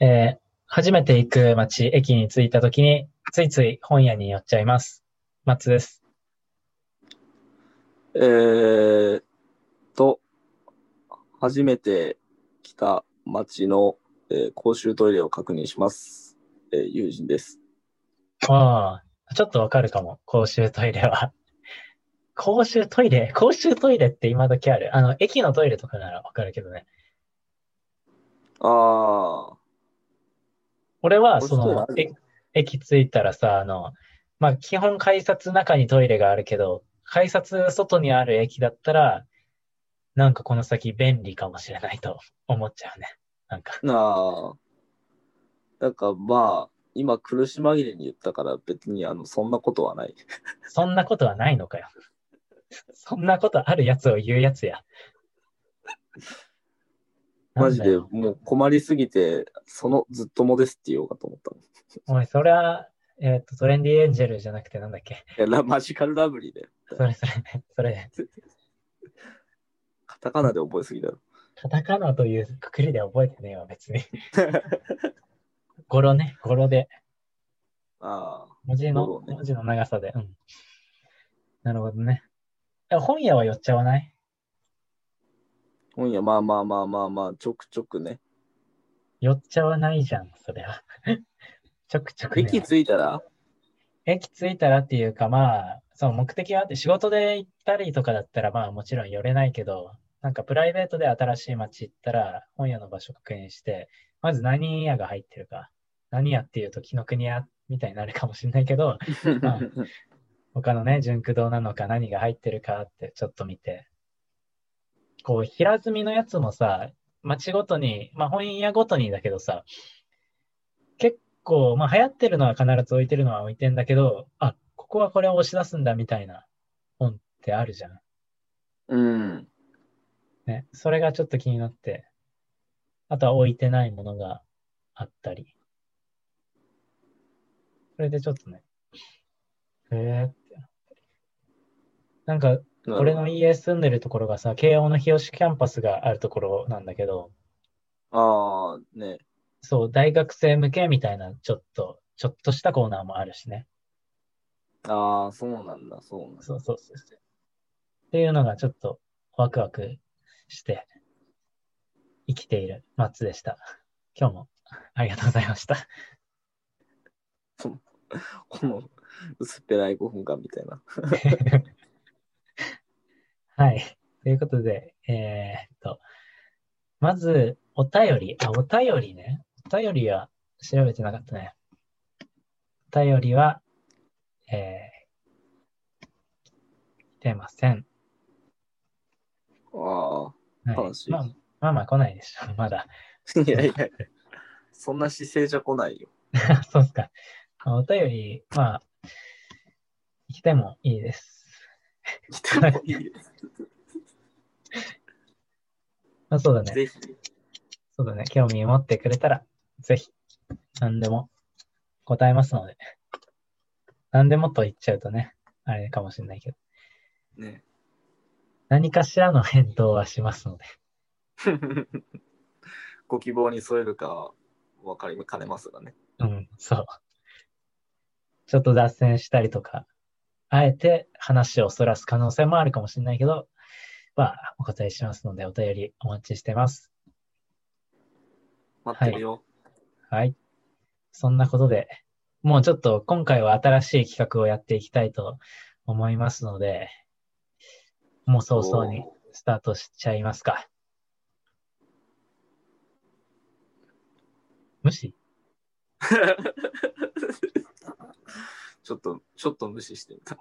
えー初めて行く街、駅に着いた時に、ついつい本屋に寄っちゃいます。松です。えーっと、初めて来た町の、えー公衆トイレを確認します。えー、友人です。ああ、ちょっとわかるかも。公衆トイレは。公衆トイレ？公衆トイレって今時ある？あの、駅のトイレとかならわかるけどね。あ俺は、そのえ駅着いたらさ、あの、まあ、基本改札中にトイレがあるけど、改札外にある駅だったら、なんかこの先便利かもしれないと 思っちゃうね。なんか。ー、なあ。なんかまあ、今苦し紛れに言ったから別にあの、そんなことはない。そんなことはないのかよ。そんなことあるやつを言うやつや。マジでもう困りすぎて、そのずっともですって言おうかと思ったの。おい、それは、えっと、トレンディエンジェルじゃなくてなんだっけ？いやラマジカルラブリーで。それそれ、それ、カタカナで覚えすぎだろ。カタカナというくくりで覚えてねえわ、別に。語呂ね、語呂で。ああ。文字の、ね文字の長さで。うん。なるほどね。え本屋は寄っちゃわない？本屋、まあまあまあまあまあ、ちょくちょくね。寄っちゃわないじゃん、それは。ちょくちょく、ね。駅着いたら？駅着いたらっていうか、まあ、そう、目的はあって、仕事で行ったりとかだったら、まあもちろん寄れないけど、なんかプライベートで新しい街行ったら、本屋の場所確認して、まず何屋が入ってるか。何屋っていうと、紀ノ国屋みたいになるかもしれないけど、まあ 他のね、純駆動なのか何が入ってるかってちょっと見て。こう、平積みのやつもさ、街ごとに、まあ本屋ごとにだけどさ、結構、まあ流行ってるのは必ず置いてるのは置いてんだけど、あ、ここはこれを押し出すんだみたいな本ってあるじゃん。うん。ね。それがちょっと気になって、あとは置いてないものがあったり。それでちょっとね、へえってなったり。なんか、俺の家住んでるところがさ、慶応の日吉キャンパスがあるところなんだけど、ああ、ね。そう、大学生向けみたいな、ちょっと、ちょっとしたコーナーもあるしね。ああ、そうなんだ、そうなんだ。そうそうそう。っていうのがちょっとワクワクして生きているマッツでした。今日もありがとうございました。この薄っぺらい5分間みたいな。はい。ということで、えーっと、まず、お便り。あ、お便りね。お便りは調べてなかったね。お便りは、えー、来てません。あはい悲しいまあ、まあまあ来ないでしょ。まだ。あ。いやいや、そんな姿勢じゃ来ないよ。そうですか。まあお便り、まあ、来てもいいです。来てもいいです。まあ、そうだね。ぜひ。そうだね。興味持ってくれたら、ぜひ、何でも答えますので。何でもと言っちゃうとね、あれかもしれないけど、ね。何かしらの返答はしますので。ご希望に添えるか分かりかねますがね。うん、そう。ちょっと脱線したりとか、あえて話をそらす可能性もあるかもしれないけど、まあ、お答えしますので、お便りお待ちしてます。待ってるよ。はい。そんなことで、もうちょっと今回は新しい企画をやっていきたいと思いますので、もう早々にスタートしちゃいますか。無視？ちょっと、ちょっと無視してみた。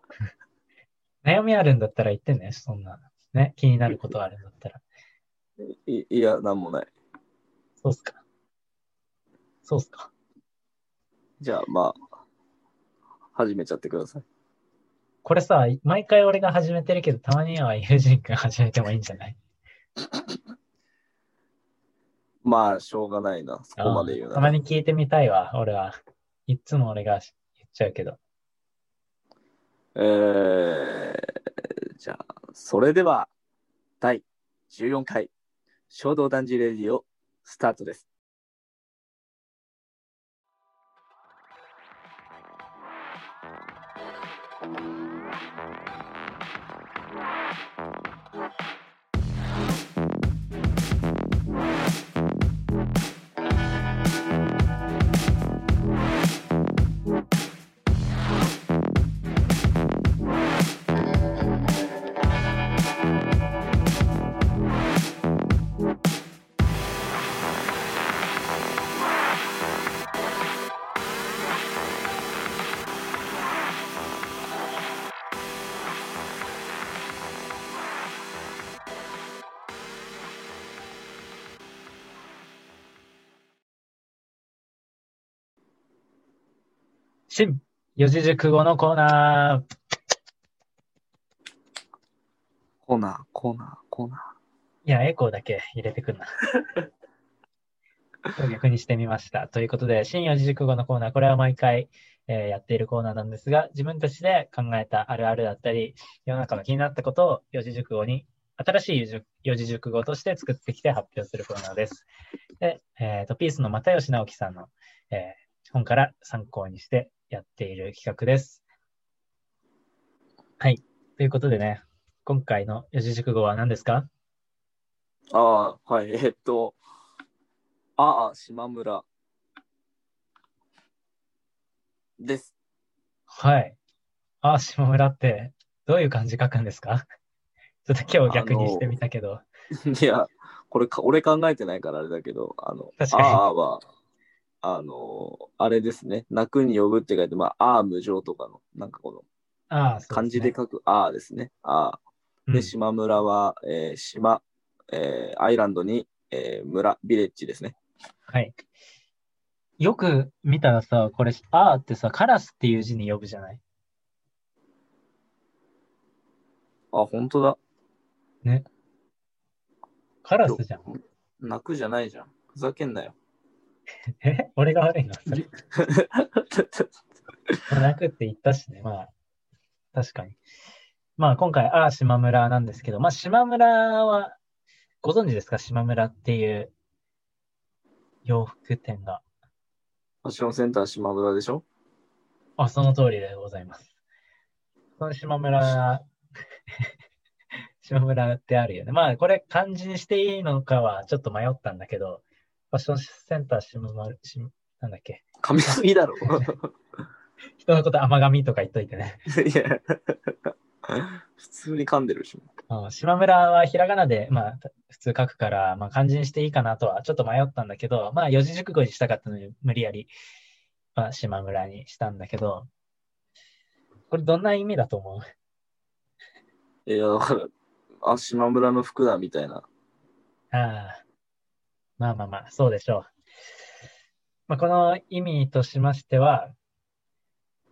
悩みあるんだったら言ってね、そんな。ね、気になることあるんだったら。いいや、なんもない。そうっすか。そうっすか。じゃあ、まあ、始めちゃってください。これさ、毎回俺が始めてるけど、たまには友人くん始めてもいいんじゃない？まあ、しょうがないな。そこまで言うなら。たまに聞いてみたいわ、俺は。いっつも俺が言っちゃうけど。えー、じゃあ、それでは、第14回、衝動男児レディオ、スタートです。新四字熟語のコーナー。コーナー、コーナー、コーナいや、エコーだけ入れてくんな。逆にしてみました。ということで、新四字熟語のコーナー、これは毎回、えーやっているコーナーなんですが、自分たちで考えたあるあるだったり、世の中の気になったことを四字熟語に、新しい四字熟語として作ってきて発表するコーナーです。で、えっ、と、ピースの又吉直樹さんの、えー本から参考にしてやっている企画です。はい。ということでね、今回の四字熟語は何ですか？ー。ああ、はい、えっと、ああ、島村です。はい。あ、下村って、どういう漢字書くんですか？ちょっと今日逆にしてみたけど。いや、これか、俺考えてないからあれだけど、あの、ああは、あの、あれですね、泣くに呼ぶって書いて、まあ、ああ無常とかの、なんかこの、あ漢字で書くああですね。ああ。うんで、島村は、えー島、えーアイランドに、えー村、ビレッジですね。はい。よく見たらさ、これ、あーってさ、カラスっていう字に呼ぶじゃない？あ、本当だ。カラスじゃん。泣くじゃないじゃん。ふざけんなよ。え俺が悪いの？それ。泣くって言ったしね。まあ、確かに。まあ、今回、あー島村なんですけど、まあ、島村は、ご存知ですか？島村っていう洋服店が。ファッションセンター島村でしょ？あ、その通りでございます。その島村、島村ってあるよね。まあ、これ漢字にしていいのかはちょっと迷ったんだけど、ファッションセンター島村、しなんだっけ？神々だろ。人のこと甘神とか言っといてね。いや、普通に噛んでるし。うん島村はひらがなで、まあ、普通書くから、まあ、漢字にしていいかなとはちょっと迷ったんだけど、まあ、四字熟語にしたかったのに、無理やり、まあ、島村にしたんだけど、これどんな意味だと思う？いや、だから、あ、島村の服だみたいな。ああ。まあまあまあ、そうでしょう。まあ、この意味としましては、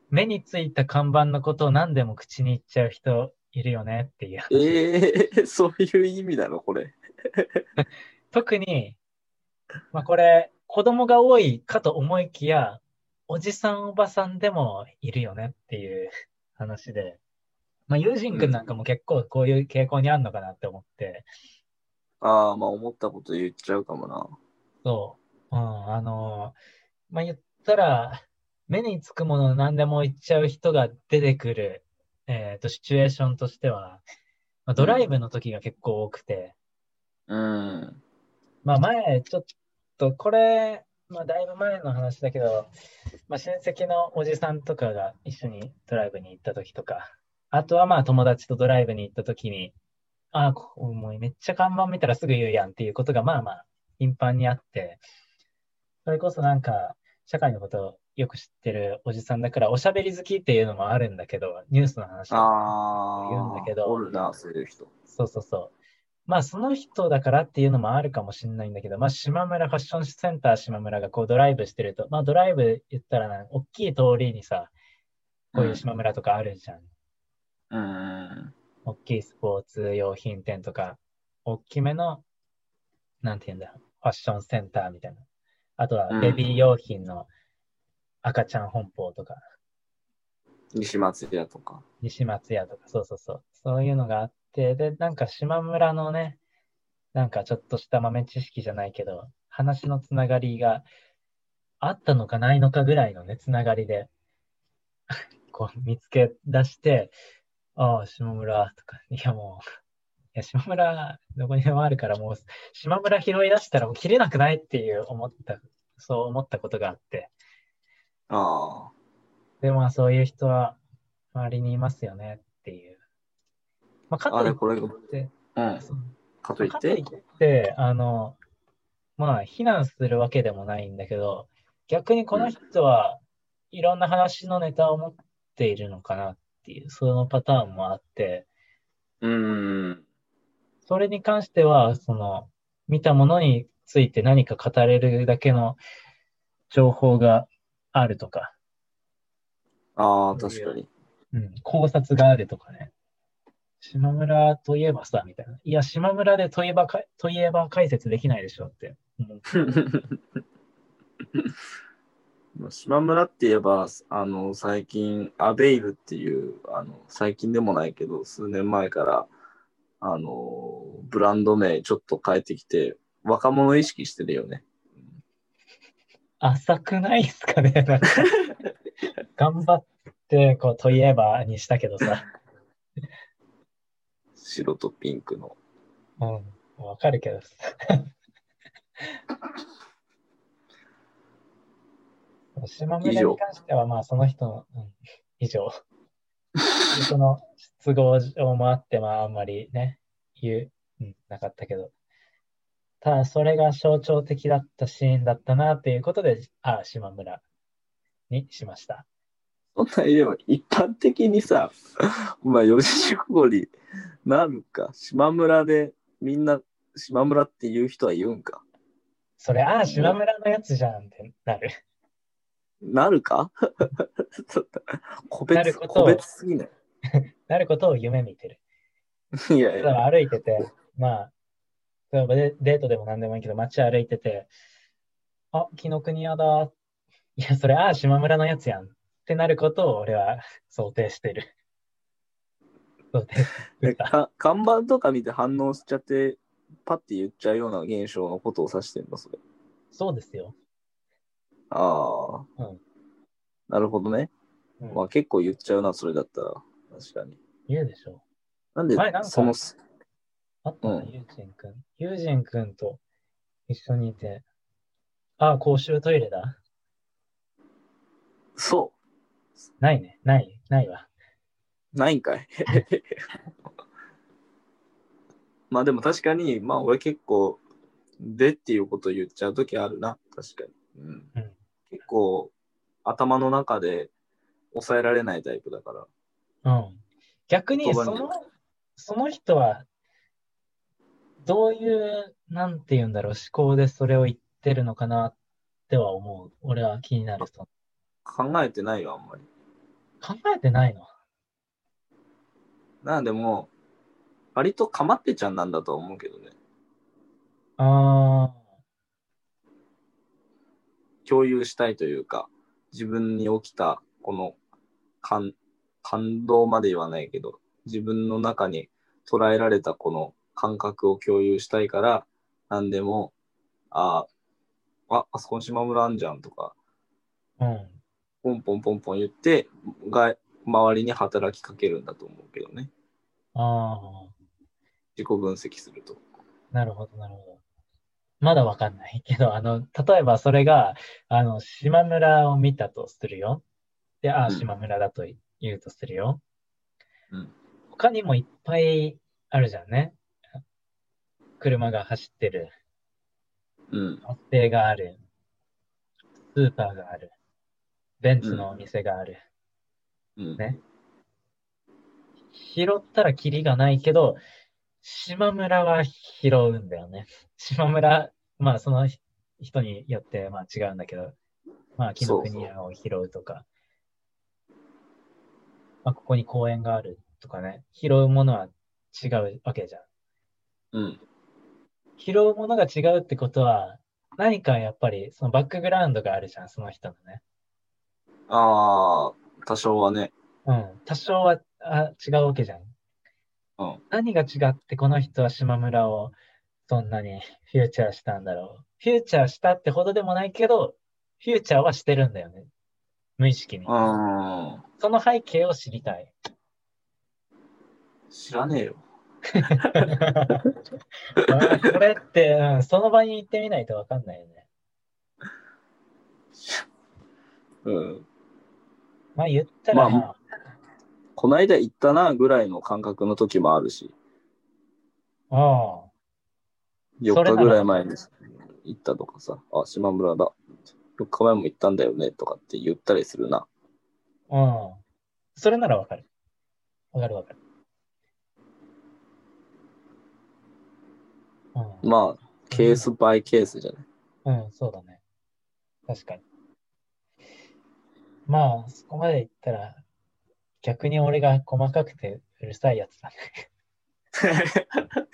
目についた看板のことを何でも口に言っちゃう人いるよねっていう。ええそういう意味なのこれ。特に、まあこれ、子供が多いかと思いきや、おじさんおばさんでもいるよねっていう話で、まあ、友人くんなんかも結構こういう傾向にあるのかなって思って、ああ、まあ思ったこと言っちゃうかもな。そう。うん、あの、まあ、言ったら、目につくもの何でも言っちゃう人が出てくる、えっと、シチュエーションとしては、まあ、ドライブの時が結構多くて、うん。まあ前、ちょっと、これ、まあだいぶ前の話だけど、まあ親戚のおじさんとかが一緒にドライブに行った時とか、あとはまあ友達とドライブに行った時に、ああ、もうめっちゃ看板見たらすぐ言うやんっていうことがまあまあ頻繁にあって、それこそなんか社会のことをよく知ってるおじさんだからおしゃべり好きっていうのもあるんだけど、ニュースの話ああ、言うんだけどおるな、そういう人。そうそうそう。まあ、その人だからっていうのもあるかもしれないんだけど、まあ、島村、ファッションセンター島村がこうドライブしてると、まあ、ドライブ言ったらな、大きい通りにさ、こういう島村とかあるじゃん。うん。大きいスポーツ用品店とか、大きめの、なんて言うんだ、ファッションセンターみたいな。あとは、ベビー用品の赤ちゃん本舗とか、西松屋とか。西松屋とか、そうそうそう。そういうのがあって、で、なんか島村のね、なんかちょっとした豆知識じゃないけど、話のつながりがあったのかないのかぐらいのね、つながりで、こう見つけ出して、ああ、島村とか、いやもう、いや、島村、どこにでもあるから、もう、島村拾い出したらもう切れなくないっていう思った、そう思ったことがあって、あで、まあそういう人は周りにいますよねっていう。まあ、かといっこれ、うん。かといっかといてっ。て、あの、まあ、非難するわけでもないんだけど、逆にこの人はいろんな話のネタを持っているのかなっていう、そのパターンもあって、うん。それに関しては、その、見たものについて何か語れるだけの情報があるとか、ああ、確かに。うん、考察があるとかね。島村といえばさ、みたいな。いや、島村でといえばか、といえば解説できないでしょって。島村って言えば、あの、最近、アベイルっていう、あの、最近でもないけど、数年前から、あの、ブランド名ちょっと変えてきて、若者意識してるよね。浅くないっすかね 頑張って、こう、といえばにしたけどさ。白とピンクの。うん、わかるけど島村に関しては、まあ、その人の、うん、以上。その都合上もあって、まあ、あんまりね、言う、うん、なかったけど。ただ、それが象徴的だったシーンだったな、っていうことで、ああ、島村にしました。そんなん言えば、一般的にさ、まあ、四字熟語になるか。島村で、みんな、島村って言う人は言うんか？それ、ああ、島村のやつじゃんってなる。なるか？ちょっと個別、すぎない？なることを夢見てる。いやいや、歩いてて、まあ、例えばデデートでも何でもいいけど、街歩いてて、あ、紀ノ国屋だ。いや、それ、ああ、島村のやつやん。ってなることを俺は想定してる。想定してた。か看板とか見て反応しちゃって、パッて言っちゃうような現象のことを指してんの、それ。そうですよ。ああ、うんなるほどね。うんまあ結構言っちゃうな、それだったら。確かに。言うでしょ。なんでその、あったな、うんユージンくん。ユージンくんと一緒にいて、ああ、公衆トイレだ。そないね。ない、ないわ。う、ないんかい。まあでも確かに、まあ俺結構、でっていうことを言っちゃうときあるな、確かに。うん。うん結構、頭の中で抑えられないタイプだから。うん。逆に、その、その人は、どういう、なんて言うんだろう、思考でそれを言ってるのかなっては思う。俺は気になる。その考えてないよ、あんまり。考えてないの？なあ、でも、割とかまってちゃんなんだとは思うけどね。あ共有したいというか、自分に起きたこの感感動まで言わないけど、自分の中に捉えられたこの感覚を共有したいから、何でも、ああ、あ、あそこに島村あんじゃんとか、あ、うん。ポンポンポンポン言って、が周りに働きかけるんだと思うけどね。あ自己分析すると。あ、なるほど、なるほど。まだわかんないけど、あの、例えばそれが、あの、島村を見たとするよ。で、ああ、うん島村だと言うとするよ。うん他にもいっぱいあるじゃんね。車が走ってる。うん。バス停がある。スーパーがある。ベンツのお店がある。うん。ね拾ったらキリがないけど、島村は拾うんだよね。島村、まあその人によってまあ違うんだけど、まあ紀ノ国屋を拾うとか、まあここに公園があるとかね、拾うものは違うわけじゃん。うん。拾うものが違うってことは、何かやっぱりそのバックグラウンドがあるじゃん、その人のね。ああ、多少はね。うん。多少はあ違うわけじゃん。うん。何が違ってこの人は島村をそんなにフューチャーしたんだろう。フューチャーしたってほどでもないけど、フューチャーはしてるんだよね。無意識に。あその背景を知りたい。ー知らねえよ。まあこれって、うん、その場に行ってみないとわかんないよね。うん。まあ言ったら、まあこないだ行ったなぐらいの感覚の時もあるし、ああ、4それなら日ぐらい前に行ったとかさ、あ、島村だ。4日前も行ったんだよねとかって言ったりするな。うん。それならわかる。わかるわかる。うん。まあ、ケースバイケースじゃない？うん、そうだね。確かに。まあ、そこまで言ったら、逆に俺が細かくてうるさいやつだね。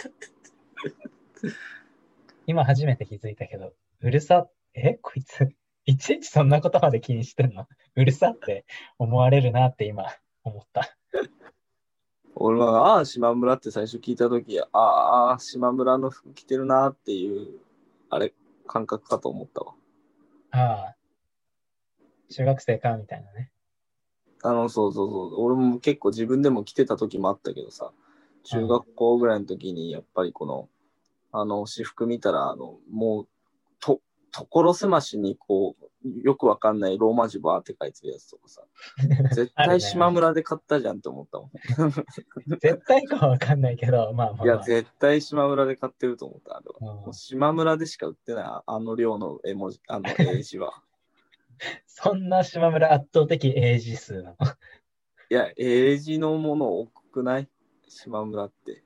今初めて気づいたけど、うるさ、え？こいつ、いちいちそんなことまで気にしてんの？うるさって思われるなって今思った。俺は、ああ、島村って最初聞いたとき、ああ、島村の服着てるなっていう、あれ、感覚かと思ったわ。ああ、中学生かみたいなね。あの、そうそうそう。俺も結構自分でも着てた時もあったけどさ、中学校ぐらいの時に、やっぱりこの、あの、私服見たら、あの、もう、と、所狭しにこう、よくわかんないローマ字バーって書いてるやつとかさ、絶対島村で買ったじゃんって思ったもん。絶対かはわかんないけど、まあまあ、いや、まあ。絶対島村で買ってると思った。あれはうん島村でしか売ってない、ああの量の絵文字、あの 英字は。そんな島村圧倒的英字数なの？いや、英字のもの多くない？島村って。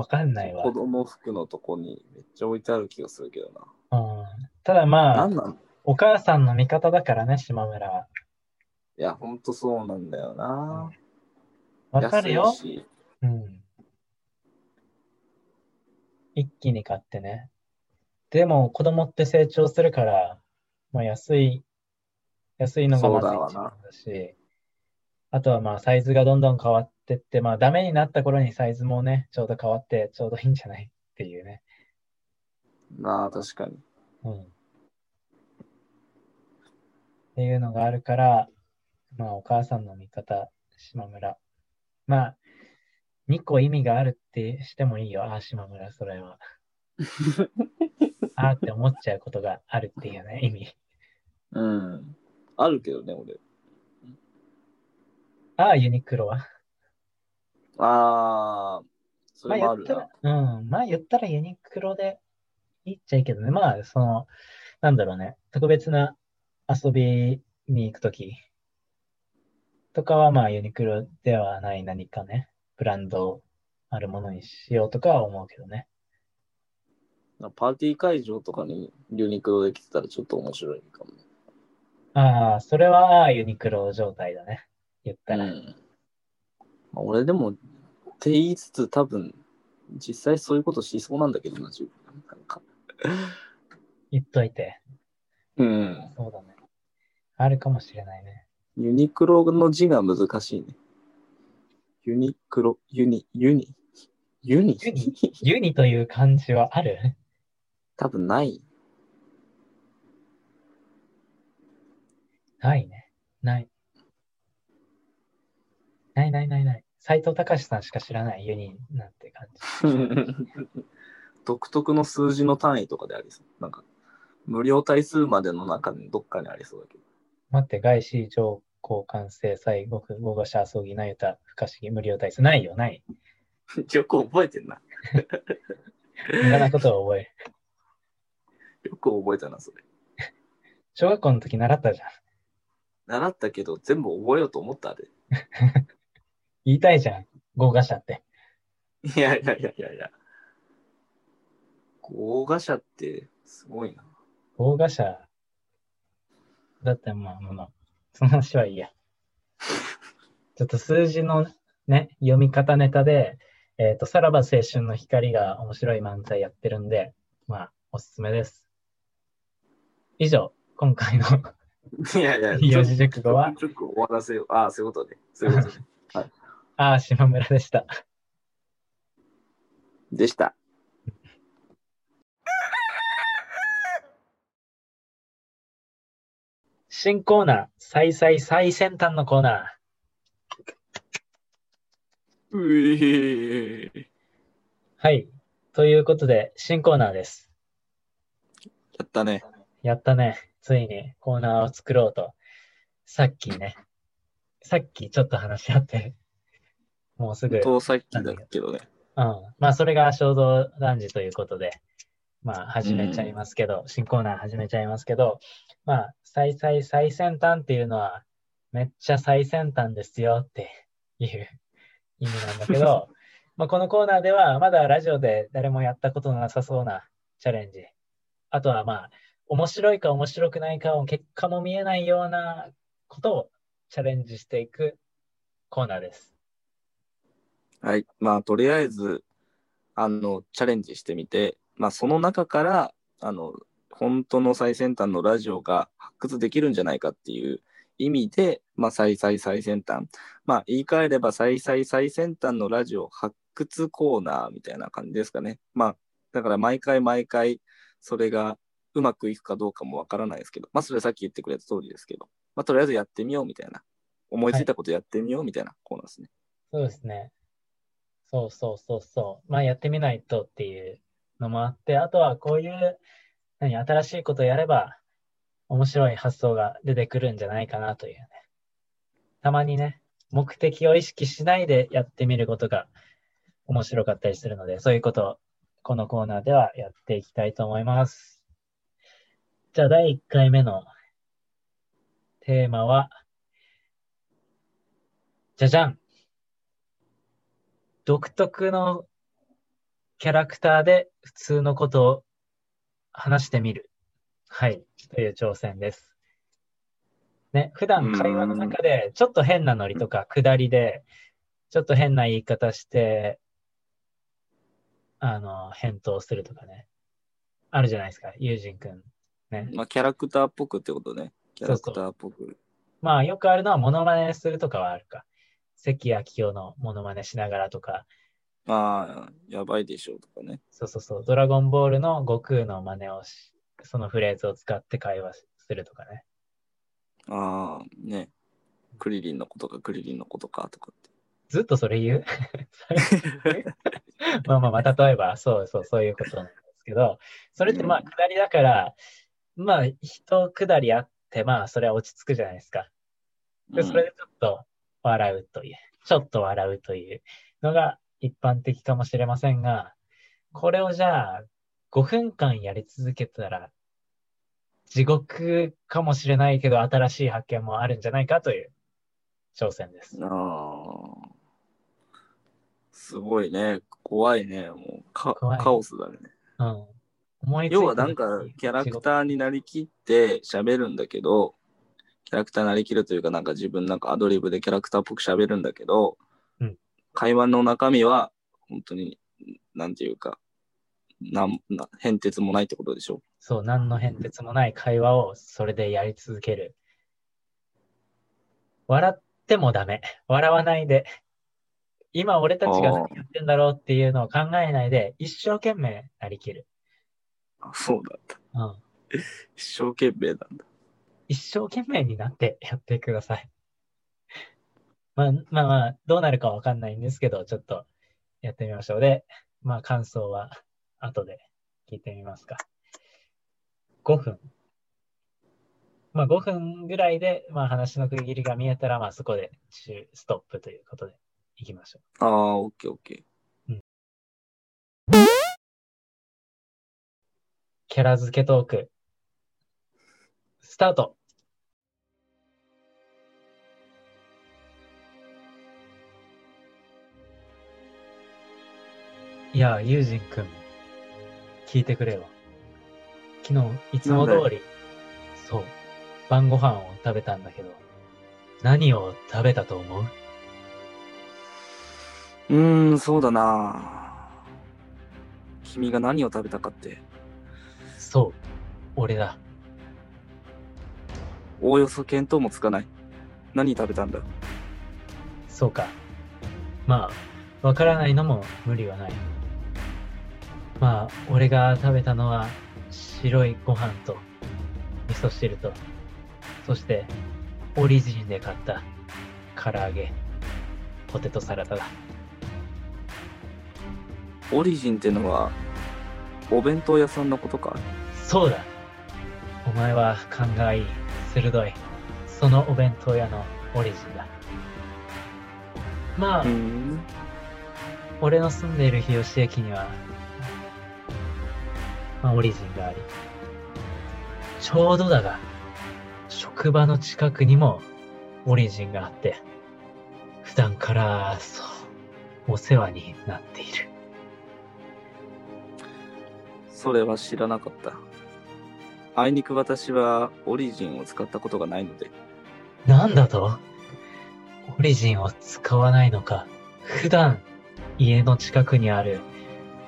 わかんないわ。子供服のとこにめっちゃ置いてある気がするけどな。うん、ただまあお母さんの味方だからね、島村は。いや、ほんとそうなんだよな。わかるようん。一気に買ってね。でも子供って成長するから、まあ安い、安いのがまずそうだわな一番だし、あとはまあサイズがどんどん変わってって、まあダメになった頃にサイズもね、ちょうど変わってちょうどいいんじゃないっていうね。なあ、確かに。うん。っていうのがあるから、まあお母さんの味方、島村。まあ、2個意味があるってしてもいいよ。ああ、島村、それは。ああって思っちゃうことがあるっていうね、意味。うん。あるけどね、俺。ああ、ユニクロは。ああ、そまあれもある言ったな。ら、うん。まあ言ったらユニクロでいいっちゃいいけどね。まあ、その、なんだろうね。特別な遊びに行くときとかはまあユニクロではない何かね、ブランドあるものにしようとかは思うけどね。パーティー会場とかにユニクロで来てたらちょっと面白いかもね。ああ、それはユニクロ状態だね。言ったら。うんまあ、俺でも、って言いつつ多分、実際そういうことしそうなんだけどな、自分。なんか。言っといて。うん。そうだね。あるかもしれないね。ユニクロの字が難しいね。ユニクロ、ユニ、ユニ、ユニ？ユニ？ユニという漢字はある？多分ない。ないね。ない。ないないないない。斎藤隆さんしか知らないユニなんて感じ。独特の数字の単位とかでありそう。なんか、無料対数までの中にどっかにありそうだけど。待って、外資上交換性最極語語者遊ぎなゆた不可思議無料対数。ないよ、ない。よく覚えてんな。無駄なことを覚える。よく覚えたな、それ。小学校の時習ったじゃん。習ったけど、全部覚えようと思ったあれ。言いたいじゃん。語画者って。いやいやいやいやいや。合画者ってすごいな。語画者。だってまあまあまあ、その話はいいや。ちょっと数字のね、読み方ネタで、えっ、と、さらば青春の光が面白い漫才やってるんで、まあ、おすすめです。以上、今回のいやいや、四字熟語はちょっと終わらせよう。ああ、そういうことね。そういうことね。ああ、島村でした。でした。新コーナー、最最最先端のコーナー。うえはい。ということで、新コーナーです。やったね。やったね。ついにコーナーを作ろうと。さっきね、さっきちょっと話し合って、もうすぐ、さっきだけどね。まあ、それが衝動男児ということで、まあ、始めちゃいますけど、新コーナー始めちゃいますけど、まあ、最最最先端っていうのは、めっちゃ最先端ですよっていう意味なんだけど、まあ、このコーナーでは、まだラジオで誰もやったことのなさそうなチャレンジ。あとはまあ、面白いか面白くないかを結果も見えないようなことをチャレンジしていくコーナーです。はい。まあ、とりあえず、あの、チャレンジしてみて、まあ、その中から、あの、本当の最先端のラジオが発掘できるんじゃないかっていう意味で、まあ、最最最先端。まあ、言い換えれば、最最最先端のラジオ発掘コーナーみたいな感じですかね。まあ、だから毎回毎回、それがうまくいくかどうかもわからないですけど、まあ、それさっき言ってくれた通りですけど、まあ、とりあえずやってみようみたいな。思いついたことやってみようみたいなコーナーですね。そうですね。そうそうそうそう。まあやってみないとっていうのもあって、あとはこういう、何、新しいことをやれば面白い発想が出てくるんじゃないかなというね。たまにね、目的を意識しないでやってみることが面白かったりするので、そういうことをこのコーナーではやっていきたいと思います。じゃあ第1回目のテーマは、じゃじゃん独特のキャラクターで普通のことを話してみる。はい。という挑戦です。ね、普段会話の中でちょっと変なノリとか下りで、ちょっと変な言い方して、あの、返答するとかね。あるじゃないですか、ユージンくん。ね。まあ、キャラクターっぽくってことね。キャラクターっぽく。まあ、よくあるのはモノマネするとかはあるか。関明夫のモノマネしながらとか、まあ、やばいでしょうとかね。そうそうそう、ドラゴンボールの悟空の真似をし、そのフレーズを使って会話するとかね。ああ、ね。クリリンのことか、クリリンのことかとかって。ずっとそれ言う？まあまあまあ、例えば、そうそう、そういうことなんですけど、それってまあ、下りだから、まあ、一下りあって、まあ、それは落ち着くじゃないですか。で、それでちょっと笑うという、ちょっと笑うというのが一般的かもしれませんが、これをじゃあ5分間やり続けたら、地獄かもしれないけど新しい発見もあるんじゃないかという挑戦です。うん、ああ。すごいね。怖いね。もうカカオスだね。うん。要はなんかキャラクターになりきって喋るんだけど、キャラクターになりきるというかなんか自分なんかアドリブでキャラクターっぽく喋るんだけど、うん会話の中身は本当に、なんていうか、なんな変哲もないってことでしょ？そう、何の変哲もない会話をそれでやり続ける。笑ってもダメ。笑わないで。今俺たちが何やってんだろうっていうのを考えないで、一生懸命なりきる。あそうだった。うん。一生懸命なんだ。一生懸命になって やってください。まあまあまあ、どうなるかわかんないんですけど、ちょっとやってみましょう。で、まあ感想は後で聞いてみますか。5分。まあ5分ぐらいで、まあ話の区切りが見えたら、まあそこで中ストップということでいきましょう。ああ、オッケーオッケキャラ付けトーク。スタート。いや、ユージンくん、聞いてくれよ。昨日、いつも通り、そう、晩ご飯を食べたんだけど、何を食べたと思う？ー。うーん、そうだな。君が何を食べたかって、そう、俺だ。おおよそ見当もつかない。何食べたんだ？そうか。まあ、わからないのも無理はない。まあ、俺が食べたのは白いご飯と味噌汁と、そしてオリジンで買った唐揚げ、ポテトサラダだ。オリジンってのは、お弁当屋さんのことか？そうだお前は勘がいい、鋭い。そのお弁当屋のオリジンだ。まあ。俺の住んでいる日吉駅には、まあ、オリジンがあり、ちょうどだが、職場の近くにもオリジンがあって、普段から、そう、お世話になっている。それは知らなかった。あいにく私はオリジンを使ったことがないので、なんだと？オリジンを使わないのか。普段、家の近くにある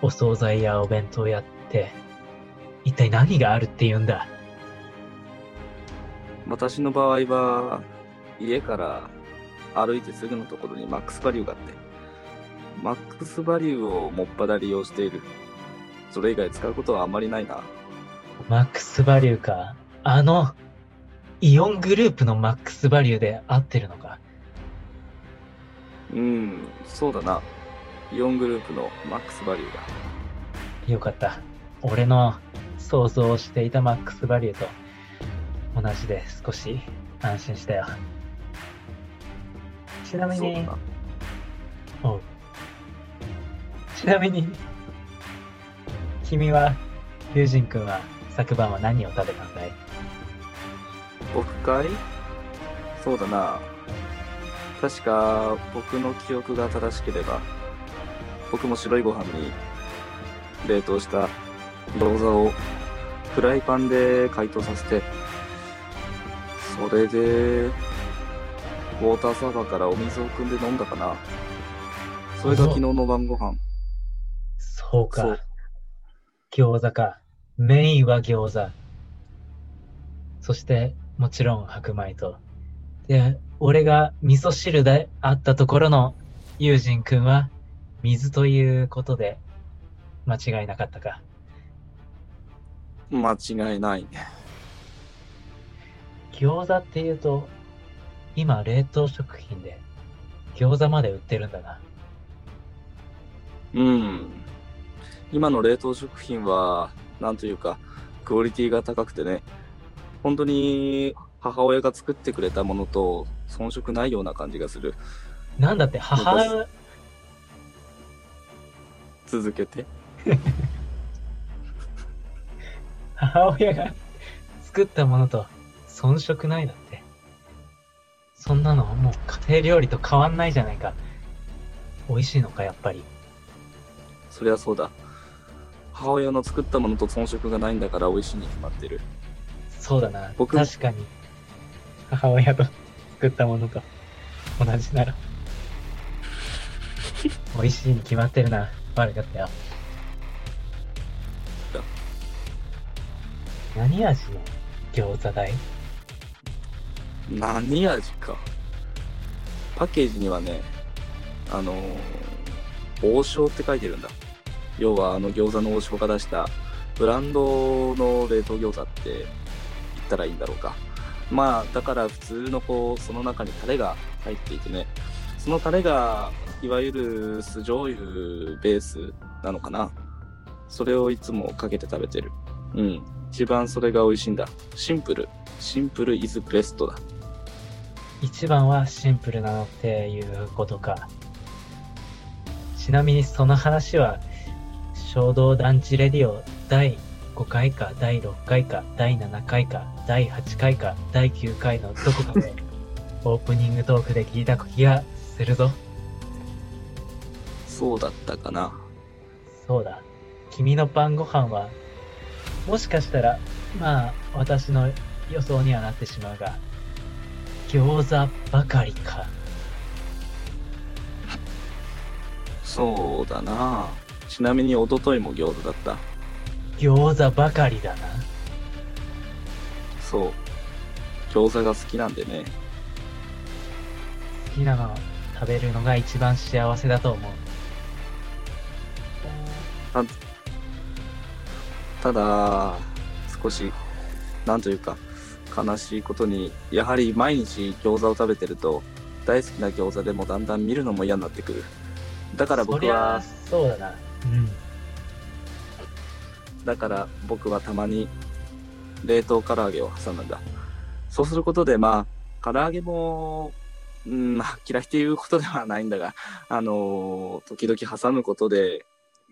お惣菜やお弁当屋って、一体何があるって言うんだ？私の場合は、家から歩いてすぐのところにマックスバリューがあって、マックスバリューをもっぱら利用している。それ以外使うことはあんまりないな。マックスバリューか？あの、イオングループのマックスバリューで合ってるのか？うん、そうだな。イオングループのマックスバリューだ。よかった。俺の想像していたマックスバリューと同じで少し安心したよ。ちなみにちなみに、君は、友人君は昨晩は何を食べたんだい？僕かい？そうだな。確か、僕の記憶が正しければ、僕も白いご飯に冷凍した餃子をフライパンで解凍させて、それで、ウォーターサーバーからお水を汲んで飲んだかな。それが昨日の晩ご飯。そうか。そう餃子か。メインは餃子。そして、もちろん白米と。で、俺が味噌汁であったところの友人くんは水ということで間違いなかったか。間違いないね。餃子っていうと、今冷凍食品で餃子まで売ってるんだな。うん。今の冷凍食品は、なんというか、クオリティが高くてね、本当に母親が作ってくれたものと遜色ないような感じがする。なんだって母親、続けて。母親が作ったものと遜色ないだって。そんなのもう家庭料理と変わんないじゃないか。美味しいのか、やっぱり。そりゃそうだ。母親の作ったものと遜色がないんだから美味しいに決まってる。そうだな。僕確かに。母親と作ったものと同じなら。美味しいに決まってるな。悪かったよ。何味の餃子だい何味か。パッケージにはね、あの王将って書いてるんだ。要はあの餃子の王将が出したブランドの冷凍餃子って言ったらいいんだろうか。まあ、だから普通のこう、その中にタレが入っていてね、そのタレがいわゆる酢醤油ベースなのかな。それをいつもかけて食べてる。うん。一番それが美味しいんだ。シンプル。シンプルイズベストだ。一番はシンプルなのっていうことか。ちなみにその話は、衝動団地レディオ第5回か第6回か第7回か第8回か第9回のどこかで オープニングトークで聞いた気がするぞ。そうだったかな。そうだ。君の晩ご飯は、もしかしたら、まあ、私の予想にはなってしまうが、餃子ばかりか。そうだな。ちなみに一昨日も餃子だった。餃子ばかりだな。そう。餃子が好きなんでね。好きなの食べるのが一番幸せだと思う。た？だ、少し、なんというか、悲しいことに、やはり毎日餃子を食べてると、大好きな餃子でもだんだん見るのも嫌になってくる。だから僕は、そうだな。うん。だから僕はたまに冷凍唐揚げを挟むんだ。そうすることで、まあ、唐揚げも、うん、まあ、嫌いっていうことではないんだが、あのー時々挟むことで、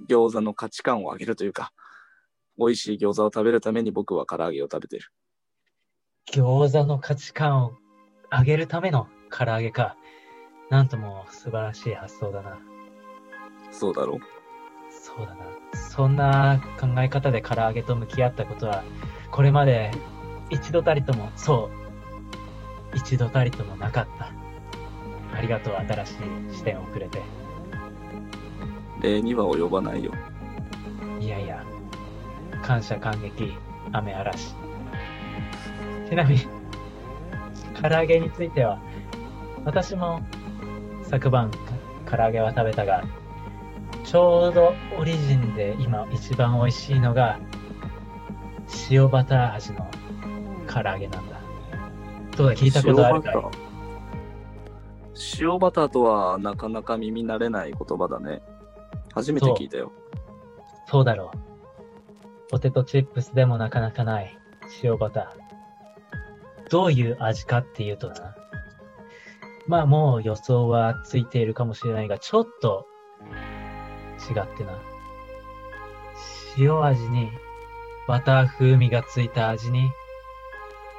餃子の価値観を上げるというか、美味しい餃子を食べるために僕は唐揚げを食べてる。餃子の価値観を上げるための唐揚げか。なんとも素晴らしい発想だな。そうだろうそうだな。そんな考え方で唐揚げと向き合ったことは、これまで一度たりとも、そう、一度たりともなかった。ありがとう、新しい視点をくれて。礼には及ばないよ。いやいや、感謝感激、雨嵐。ちなみに、唐揚げについては、私も昨晩唐揚げは食べたが、ちょうどオリジンで今一番美味しいのが、塩バター味の唐揚げなんだ。どうだ、聞いたことあるかい？塩バター塩バターとはなかなか耳慣れない言葉だね。初めて聞いたよ。そうだろう。ポテトチップスでもなかなかない塩バター。どういう味かっていうとな。まあもう予想はついているかもしれないが、ちょっと違ってな。塩味にバター風味がついた味に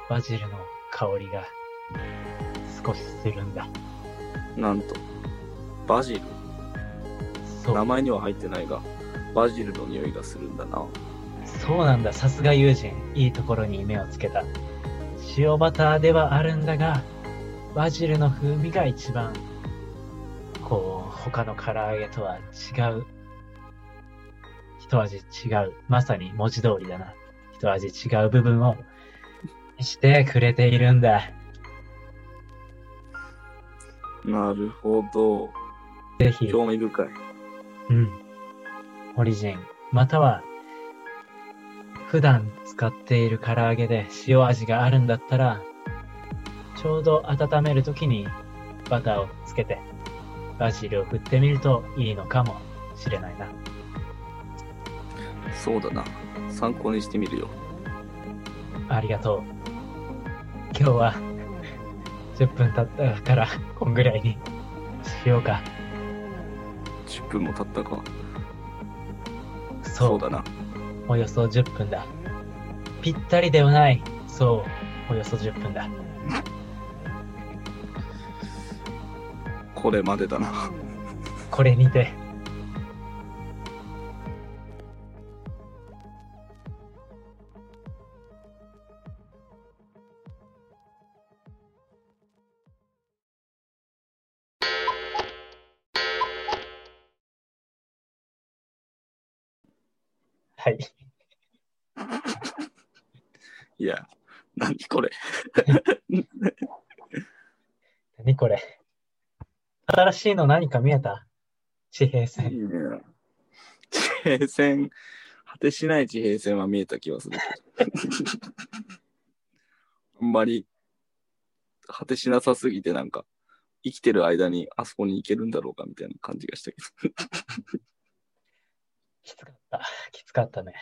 バジルの香りが少しするんだ。なんと、バジル。名。前には入ってないが、バジルの匂いがするんだな。そうなんだ。さすが友人。いいところに目をつけた。塩バターではあるんだが、バジルの風味が一番、こう、他の唐揚げとは違う。一味違う。まさに文字通りだな。一味違う部分をしてくれているんだ。なるほど。ぜひ、興味深い。うん。オリジン、または、普段使っている唐揚げで塩味があるんだったら、ちょうど温めるときにバターをつけて、バジルを振ってみるといいのかもしれないな。そうだな。参考にしてみるよ。ありがとう。今日は、10分経ったから、こんぐらいにしようか。10分も経ったか。そうそうだな。およそ10分だ。ぴったりではない。そう、およそ10分だ。これまでだな。これにて。はい。いや、何これ。何これ。新しいの何か見えた？地平いい線。ね。地平線、果てしない地平線は見えた気がする。あんまり、果てしなさすぎてなんか、生きてる間にあそこに行けるんだろうかみたいな感じがしたけど。きつかった。きつかったね。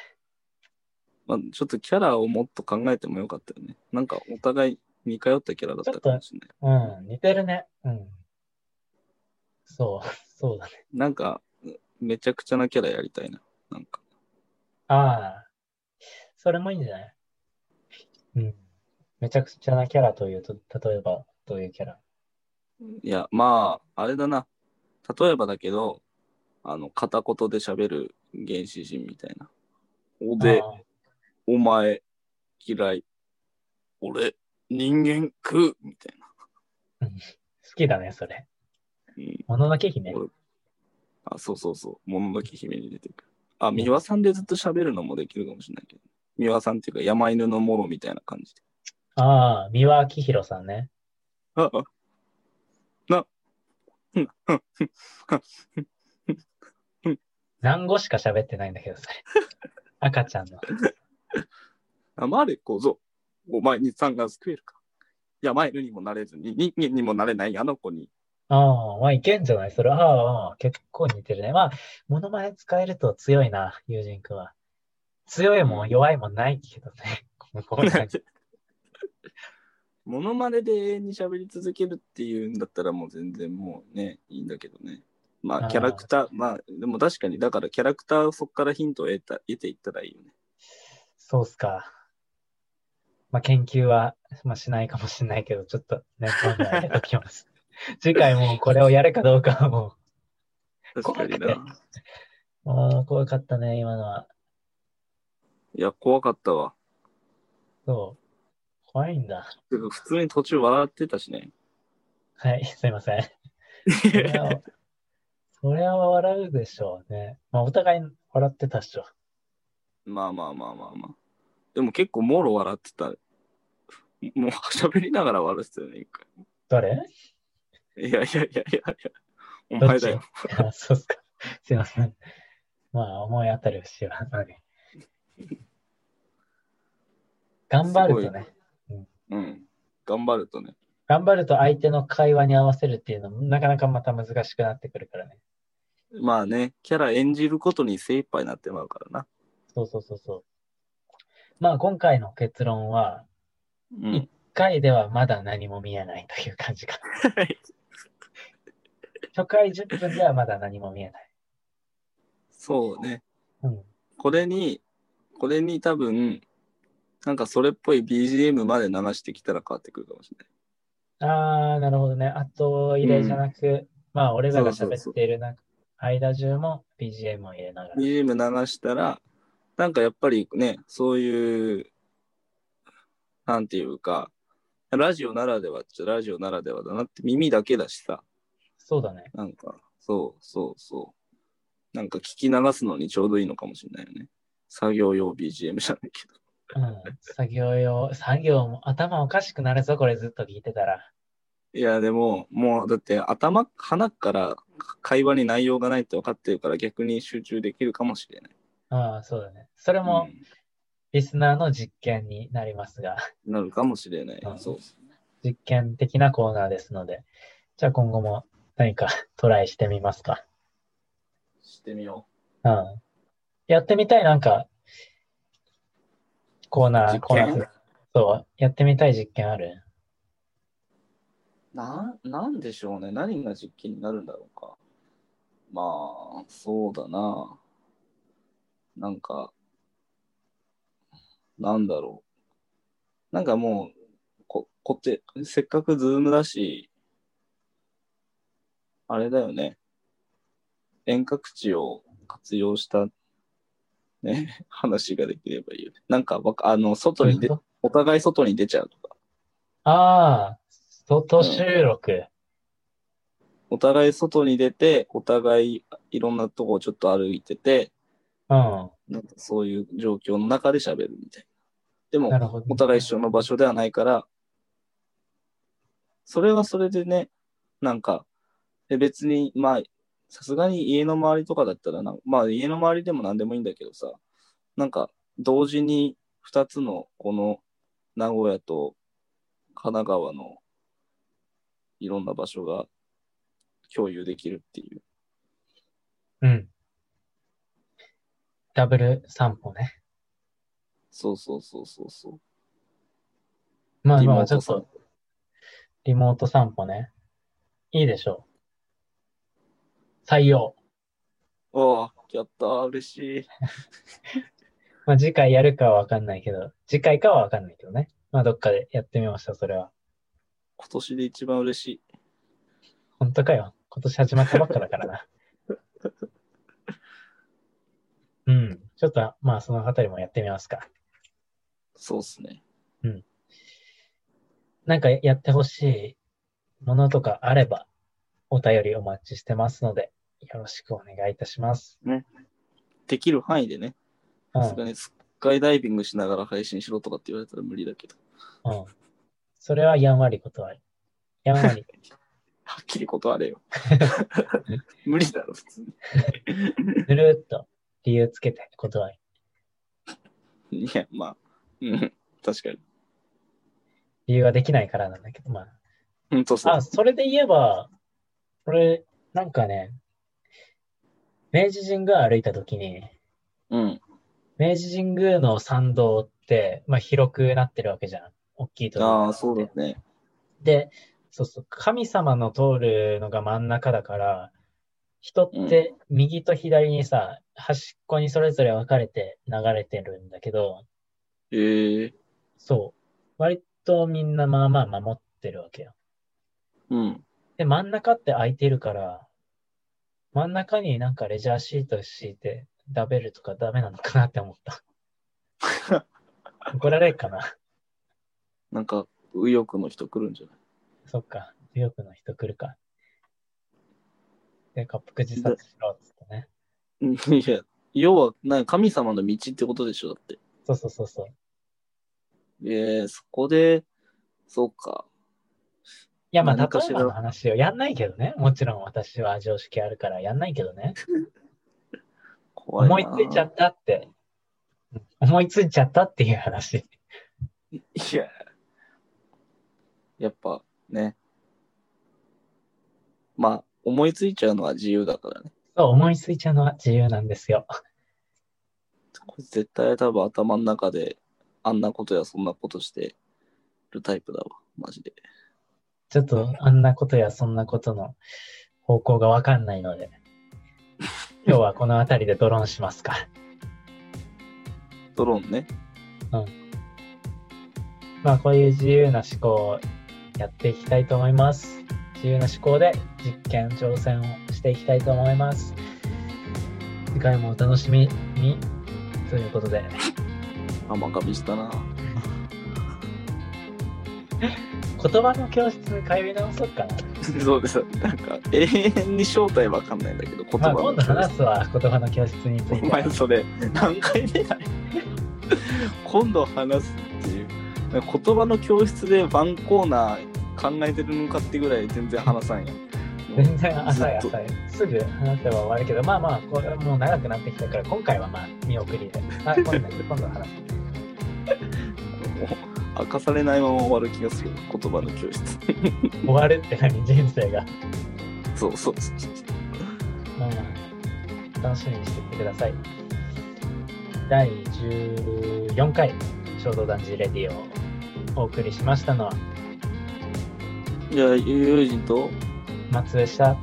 まあ、ちょっとキャラをもっと考えてもよかったよね。なんかお互い似通ったキャラだったかもしれない。うん、似てるね。うん。そう、そうだね。なんか、めちゃくちゃなキャラやりたいな。なんか、ああ、それもいいんじゃない？うん。めちゃくちゃなキャラというと、例えば、どういうキャラ？いや、まあ、あれだな。例えばだけど、あの、片言で喋る原始人みたいな。おで、あお前、嫌い。俺、人間食うみたいな。あ好きだね、それ。うん、もののけ姫。俺あ、そうそうそう。もののけ姫に出てくる。あ、三輪さんでずっと喋るのもできるかもしれないけど。三輪さんっていうか山犬のもろみたいな感じで。ああ、三輪明宏さんね。あ、あ、な、何語しか喋ってないんだけど、それ。赤ちゃんの。黙れ小僧。お前にさんが救えるか。山犬にもなれずに人間にもなれないあの子に。ああ、まあいけんじゃない？それ。ああ結構似てるね。まあ、モノマネ使えると強いな、友人くんは。強いも弱いもないけどね。モノマネで永遠に喋り続けるっていうんだったらもう全然もうね、いいんだけどね。まあキャラクター、まあでも確かにだからキャラクターをそこからヒントを得た得ていったらいいよね。そうっすか。まあ、研究は、まあ、しないかもしれないけど、ちょっと念頭に入れときます。次回もうこれをやるかどうかはも確かに怖な。う、もう怖かったね、今のは。いや、怖かったわ。そう。怖いんだ。普通に途中笑ってたしね。はい、すいません。それは、笑うでしょうね。まあ、お互い笑ってたっしょ。まあまあまあまあまあ。でも結構もろ笑ってた。もう喋りながら笑ってたよね、一回。誰？いやいやいやいやいや。お前だよ。あそうっすか。すいません。まあ、思い当たる節はある。頑張るとね、うん。頑張るとね。頑張ると相手の会話に合わせるっていうのも、なかなかまた難しくなってくるからね。まあね、キャラ演じることに精一杯になってまうからな。そうそうそうそう。まあ、今回の結論は、うん。1回ではまだ何も見えないという感じかな。初回10分ではまだ何も見えない。そうね。うん。これに、これに多分、なんかそれっぽい BGM まで流してきたら変わってくるかもしれない。あー、なるほどね。後入れじゃなく、まあ、俺らが喋っているな間中も BGM を入れながら。BGM 流したら、なんかやっぱりね、そういう、なんていうか、ラジオならではっちゃラジオならではだなって耳だけだしさ、そうだね。なんか、そうそうそう。なんか聞き流すのにちょうどいいのかもしれないよね。作業用 BGM じゃないけど。うん。作業用、作業も頭おかしくなるぞ、これずっと聞いてたら。いや、でも、もう、だって頭、鼻から会話に内容がないって分かってるから逆に集中できるかもしれない。ああ、そうだね。それもリスナーの実験になりますが、うん、なるかもしれない。うんそう。実験的なコーナーですので、じゃあ今後も何かトライしてみますか？してみようん。やってみたい、なんか、コーナー、コーナー、そう、やってみたい実験ある？う。な、なんでしょうね。何が実験になるんだろうか。まあ、そうだな。なんか、なんだろう。なんかもう、こ、こって、せっかくズームだし、あれだよね。遠隔地を活用した、ね、話ができればいいよね。なんかあの、外にで、どういうこお互い外に出ちゃうとか。とああ、外収録。お互い外に出て、お互いいろんなとこをちょっと歩いてて、うん。なんかそういう状況の中で喋るみたいな。でもな、るほど。お互い一緒の場所ではないから、それはそれでね、なんか、え別に、まあ、さすがに家の周りとかだったらな、まあ家の周りでも何でもいいんだけどさ、なんか同時に2つのこの名古屋と神奈川のいろんな場所が共有できるっていう。うん。ダブル散歩ね。そうそうそうそうそう。まあリモまあ、ちょっと、リモート散歩ね。いいでしょう。採用。ああ、やったー、嬉しい。まあ次回やるかはわかんないけど、次回かはわかんないけどね。まあどっかでやってみました、それは。今年で一番嬉しい。本当かよ。今年始まったばっかだからな。うん。ちょっと、まあそのあたりもやってみますか。そうっすね。なんかやってほしいものとかあれば、お便りお待ちしてますので、よろしくお願いいたします。できる範囲でね。うん。さすがにスカイダイビングしながら配信しろとかって言われたら無理だけど。うん。それはやんわり断り。やんわり。はっきり断れよ。無理だろ、普通ぬるっと理由つけて断り。に。いや、まあ、うん、確かに。理由はできないからなんだけど、まあ。ほんとそうあ、。それで言えば、これ、なんかね、明治神宮歩いたときに、うん。明治神宮の参道って、まあ広くなってるわけじゃん。大きいとああ、そうだね。で、そうそう、神様の通るのが真ん中だから、人って右と左にさ、端っこにそれぞれ分かれて流れてるんだけど、ええそう、割とみんなまあまあ守ってるわけよ。うん。で、真ん中って空いてるから、真ん中になんかレジャーシート敷いて食べるとかダメなのかなって思った。怒られるかな？なんか、右翼の人来るんじゃない？そっか、右翼の人来るか。で、滑腹自殺しろっつってね。うんいや、要は、なんか神様の道ってことでしょ、だって。そうそうそうそう。えー、そこで、そうか。いや、まあ、例えばの話をやんないけどね。もちろん私は常識あるからやんないけどね。怖いな。思いついちゃったって。うん思いついちゃったっていう話。いや、やっぱね。まあ、思いついちゃうのは自由だからね。そう、思いついちゃうのは自由なんですよ。これ絶対多分頭の中であんなことやそんなことしてるタイプだわ。マジで。ちょっとあんなことやそんなことの方向がわかんないので。今日はこの辺りでドローンしますか。ドローンね。まあこういう自由な思考をやっていきたいと思います。自由な思考で実験挑戦をしていきたいと思います。次回もお楽しみにということで、甘噛みしたな。言葉の教室に通い直そうかな。そうです。なんか、永遠に正体わかんないんだけど、言まあ葉の今度話すわ、言葉の教室についおては。前それ、何回目だよ。今度話すっていう。言葉の教室でワンコーナー考えてるのかってぐらい全然話さんやん。全然浅い浅い。すぐ話せば終わるけど、まあまあ、これもう長くなってきたから、今回はまあ見送りで。あ、今度 今度話す。明かされないまま終わる気がする。言葉の教室。終わるって何？人生が。そうそうそう。まあまあ、楽しみにしていてください。第14回、衝動男児レディをお送りしましたのは、じゃあ、友人と松でした。